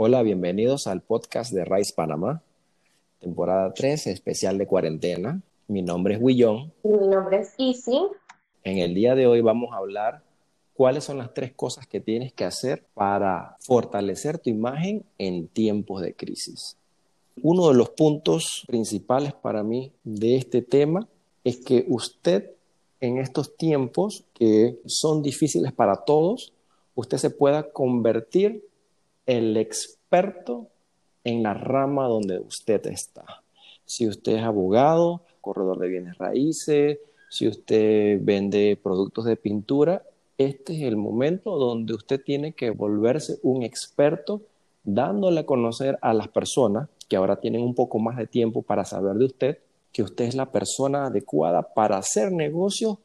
Hola, bienvenidos al podcast de Rice Panamá, temporada 3, especial de cuarentena. Mi nombre es Willón. Mi nombre es Easy. En el día de hoy vamos a hablar cuáles son las tres cosas que tienes que hacer para fortalecer tu imagen en tiempos de crisis. Uno de los puntos principales para mí de este tema es que usted en estos tiempos que son difíciles para todos, usted se pueda convertir el experto en la rama donde usted está. Si usted es abogado, corredor de bienes raíces, si usted vende productos de pintura, este es el momento donde usted tiene que volverse un experto dándole a conocer a las personas que ahora tienen un poco más de tiempo para saber de usted, que usted es la persona adecuada para hacer negocios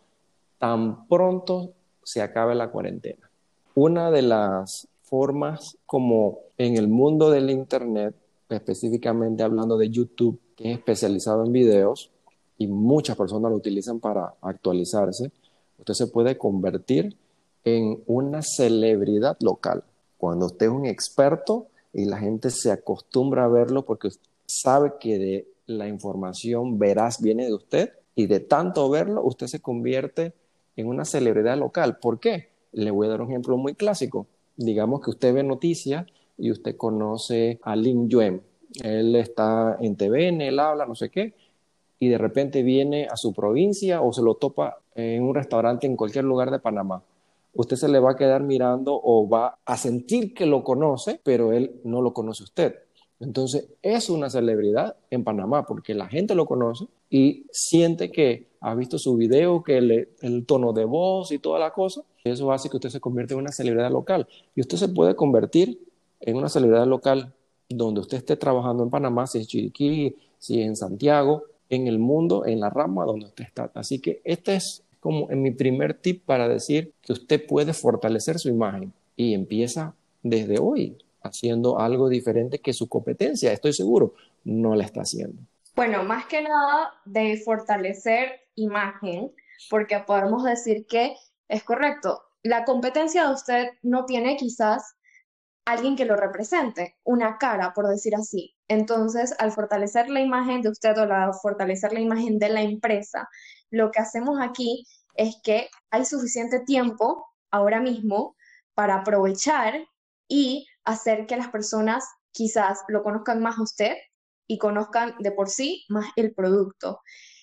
tan pronto se acabe la cuarentena. Una de las formas como en el mundo del Internet, específicamente hablando de YouTube, que es especializado en videos y muchas personas lo utilizan para actualizarse, usted se puede convertir en una celebridad local. Cuando usted es un experto y la gente se acostumbra a verlo porque sabe que de la información veraz viene de usted y de tanto verlo, usted se convierte en una celebridad local. ¿Por qué? Le voy a dar un ejemplo muy clásico digamos que usted ve noticias y usted conoce a Lin Yuen. Él está en TVN, él habla, no sé qué, y de repente viene a su provincia o se lo topa en un restaurante en cualquier lugar de Panamá. Usted se le va a quedar mirando o va a sentir que lo conoce, pero él no lo conoce usted. Entonces es una celebridad en Panamá porque la gente lo conoce y siente que ha visto su video, que el tono de voz y toda la cosa, eso hace que usted se convierta en una celebridad local. Y usted se puede convertir en una celebridad local donde usted esté trabajando en Panamá, si es Chiriquí, si es en Santiago, en el mundo, en la rama donde usted está. Así que este es como en mi primer tip para decir que usted puede fortalecer su imagen y empieza desde hoy haciendo algo diferente que su competencia, estoy seguro, no la está haciendo. Bueno, más que nada de fortalecer imagen, porque podemos decir que es correcto. La competencia de usted no tiene quizás alguien que lo represente, una cara, por decir así. Entonces, al fortalecer la imagen de usted o al fortalecer la imagen de la empresa, lo que hacemos aquí es que hay suficiente tiempo ahora mismo para aprovechar y hacer que las personas quizás lo conozcan más a usted y conozcan de por sí más el producto.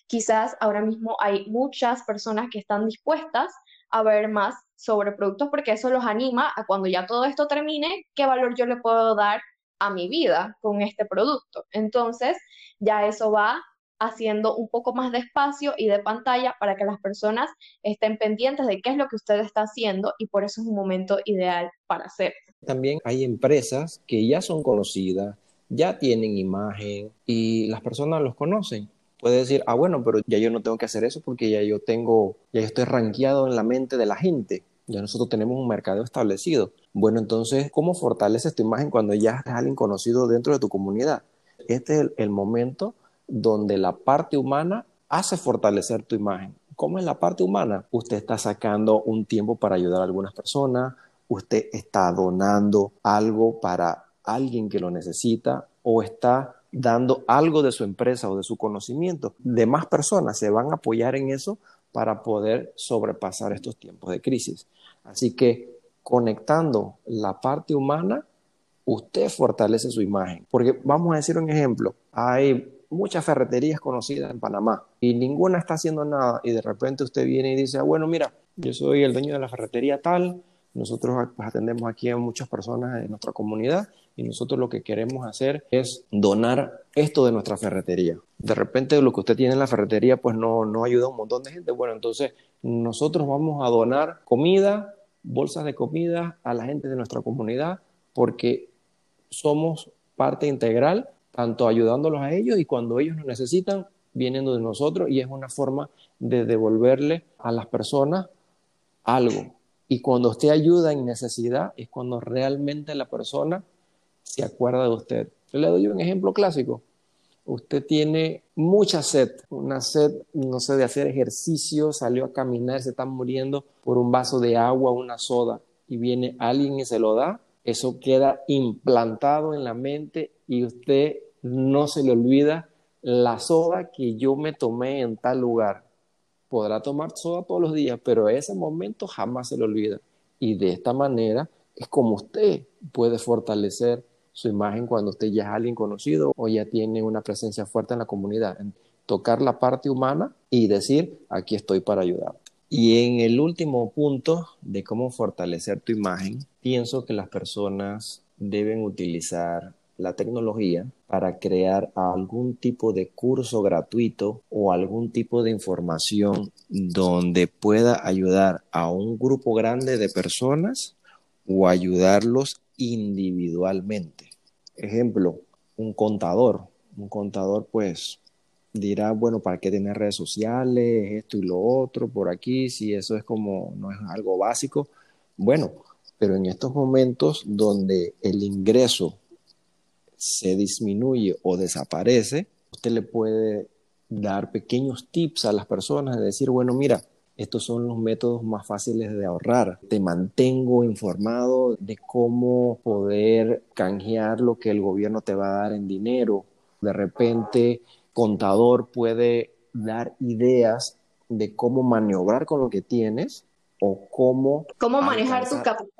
Quizás ahora mismo hay muchas personas que están dispuestas a ver más sobre productos porque eso los anima a cuando ya todo esto termine, qué valor yo le puedo dar a mi vida con este producto. Entonces, ya eso va haciendo un poco más de espacio y de pantalla para que las personas estén pendientes de qué es lo que usted está haciendo y por eso es un momento ideal para hacer. También hay empresas que ya son conocidas, ya tienen imagen y las personas los conocen puede decir, ah, bueno, pero ya yo no tengo que hacer eso porque ya yo tengo, ya yo estoy rankeado en la mente de la gente. Ya nosotros tenemos un mercado establecido. Bueno, entonces, ¿cómo fortaleces tu imagen cuando ya es alguien conocido dentro de tu comunidad? Este es el momento donde la parte humana hace fortalecer tu imagen. ¿Cómo es la parte humana? Usted está sacando un tiempo para ayudar a algunas personas, usted está donando algo para alguien que lo necesita o está dando algo de su empresa o de su conocimiento, de más personas se van a apoyar en eso para poder sobrepasar estos tiempos de crisis. Así que conectando la parte humana, usted fortalece su imagen. Porque vamos a decir un ejemplo, hay muchas ferreterías conocidas en Panamá y ninguna está haciendo nada y de repente usted viene y dice, ah, bueno, mira, yo soy el dueño de la ferretería tal, nosotros pues, atendemos aquí a muchas personas de nuestra comunidad y nosotros lo que queremos hacer es donar esto de nuestra ferretería. De repente lo que usted tiene en la ferretería pues no, no ayuda a un montón de gente. Bueno, entonces nosotros vamos a donar comida, bolsas de comida a la gente de nuestra comunidad porque somos parte integral, tanto ayudándolos a ellos y cuando ellos nos necesitan, vienen de nosotros y es una forma de devolverle a las personas algo. Y cuando usted ayuda en necesidad es cuando realmente la persona se acuerda de usted. Le doy un ejemplo clásico. Usted tiene mucha sed, una sed, no sé, de hacer ejercicio, salió a caminar, se está muriendo por un vaso de agua, una soda, y viene alguien y se lo da. Eso queda implantado en la mente y usted no se le olvida la soda que yo me tomé en tal lugar. Podrá tomar soda todos los días, pero ese momento jamás se le olvida. Y de esta manera es como usted puede fortalecer su imagen cuando usted ya es alguien conocido o ya tiene una presencia fuerte en la comunidad. Tocar la parte humana y decir, aquí estoy para ayudar. Y en el último punto de cómo fortalecer tu imagen, pienso que las personas deben utilizar la tecnología para crear algún tipo de curso gratuito o algún tipo de información donde pueda ayudar a un grupo grande de personas o ayudarlos individualmente. Ejemplo, un contador. Un contador pues dirá, bueno, ¿para qué tener redes sociales? Esto y lo otro por aquí, si eso es como, no es algo básico. Bueno, pero en estos momentos donde el ingreso se disminuye o desaparece, usted le puede dar pequeños tips a las personas de decir, bueno, mira, estos son los métodos más fáciles de ahorrar. Te mantengo informado de cómo poder canjear lo que el gobierno te va a dar en dinero. De repente contador puede dar ideas de cómo maniobrar con lo que tienes o cómo... Cómo manejar tu capital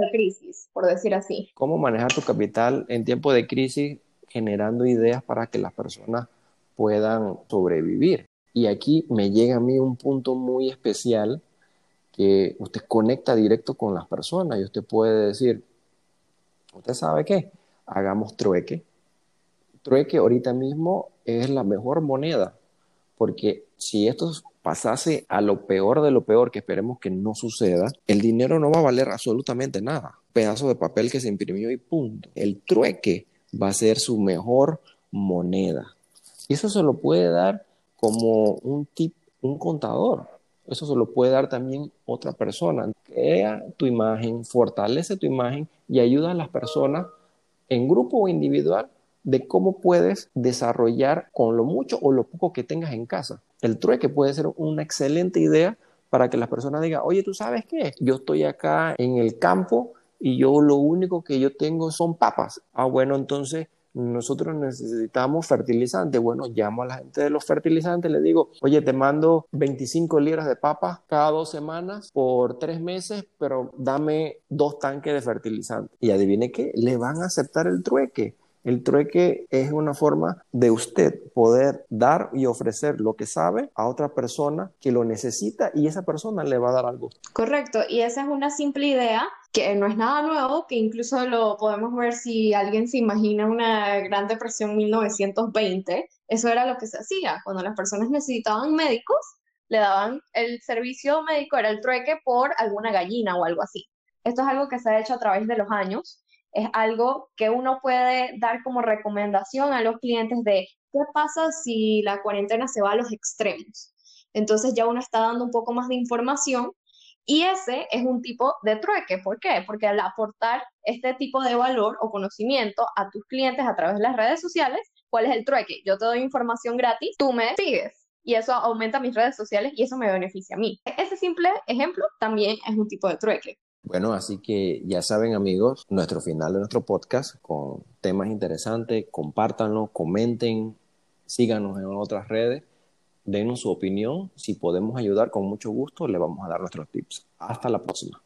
de crisis, por decir así. Cómo manejar tu capital en tiempo de crisis generando ideas para que las personas puedan sobrevivir. Y aquí me llega a mí un punto muy especial que usted conecta directo con las personas y usted puede decir, ¿usted sabe qué? Hagamos trueque trueque ahorita mismo es la mejor moneda, porque si esto pasase a lo peor de lo peor, que esperemos que no suceda, el dinero no va a valer absolutamente nada. Pedazo de papel que se imprimió y punto. El trueque va a ser su mejor moneda. Y eso se lo puede dar como un tip, un contador. Eso se lo puede dar también otra persona. Crea tu imagen, fortalece tu imagen y ayuda a las personas en grupo o individual de cómo puedes desarrollar con lo mucho o lo poco que tengas en casa. El trueque puede ser una excelente idea para que las personas digan, oye, ¿tú sabes qué? Yo estoy acá en el campo y yo lo único que yo tengo son papas. Ah, bueno, entonces nosotros necesitamos fertilizantes. Bueno, llamo a la gente de los fertilizantes, le digo, oye, te mando 25 libras de papas cada dos semanas por tres meses, pero dame dos tanques de fertilizante. Y adivine qué, le van a aceptar el trueque. El trueque es una forma de usted poder dar y ofrecer lo que sabe a otra persona que lo necesita y esa persona le va a dar algo. Correcto, y esa es una simple idea que no es nada nuevo, que incluso lo podemos ver si alguien se imagina una gran depresión 1920, eso era lo que se hacía, cuando las personas necesitaban médicos, le daban el servicio médico, era el trueque por alguna gallina o algo así. Esto es algo que se ha hecho a través de los años es algo que uno puede dar como recomendación a los clientes de qué pasa si la cuarentena se va a los extremos. Entonces ya uno está dando un poco más de información y ese es un tipo de trueque. ¿Por qué? Porque al aportar este tipo de valor o conocimiento a tus clientes a través de las redes sociales, ¿cuál es el trueque? Yo te doy información gratis, tú me sigues y eso aumenta mis redes sociales y eso me beneficia a mí. Ese simple ejemplo también es un tipo de trueque. Bueno, así que ya saben amigos, nuestro final de nuestro podcast con temas interesantes, compártanlo, comenten, síganos en otras redes, denos su opinión, si podemos ayudar con mucho gusto, le vamos a dar nuestros tips. Hasta la próxima.